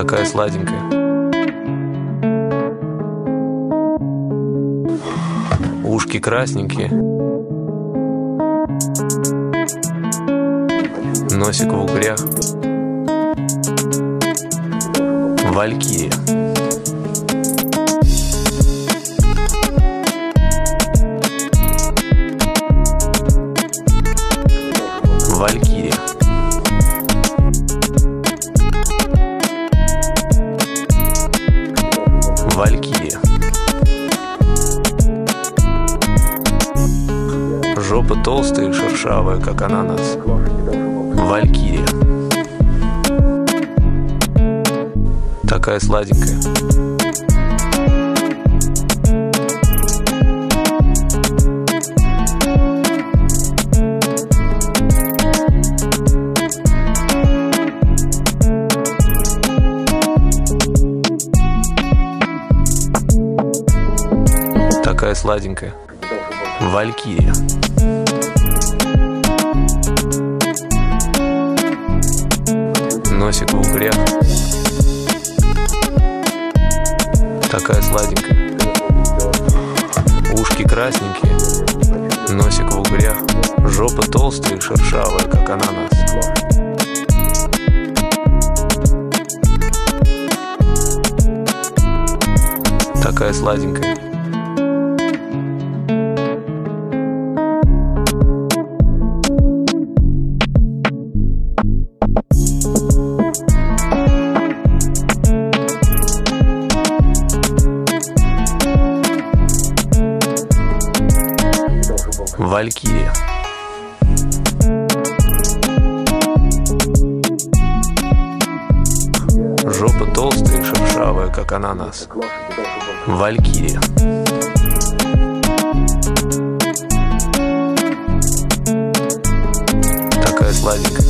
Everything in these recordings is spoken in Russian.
Такая сладенькая. Ушки красненькие. Носик в угрях. Валькирия. Валькирия. Валькирия. Жопа толстая и шершавая, как ананас. Валькирия. Такая сладенькая. Такая сладенькая. Валькирия. Носик в угрях. Такая сладенькая. Ушки красненькие. Носик в угрях. Жопа толстая и шершавая, как ананас. Такая сладенькая. Валькирия. Жопа толстая и шершавая, как ананас. Валькирия. Такая сладенькая.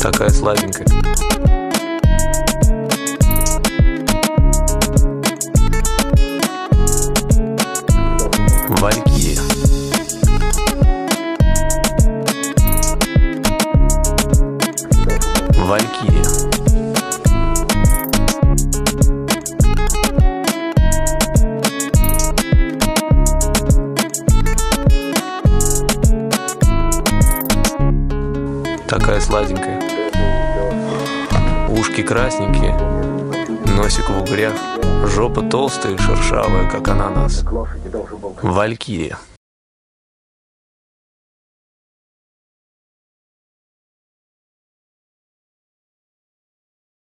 Такая сладенькая. Валькирия. Такая сладенькая. Ушки красненькие, носик в угрях, жопа толстая и шершавая, как ананас. Валькирия.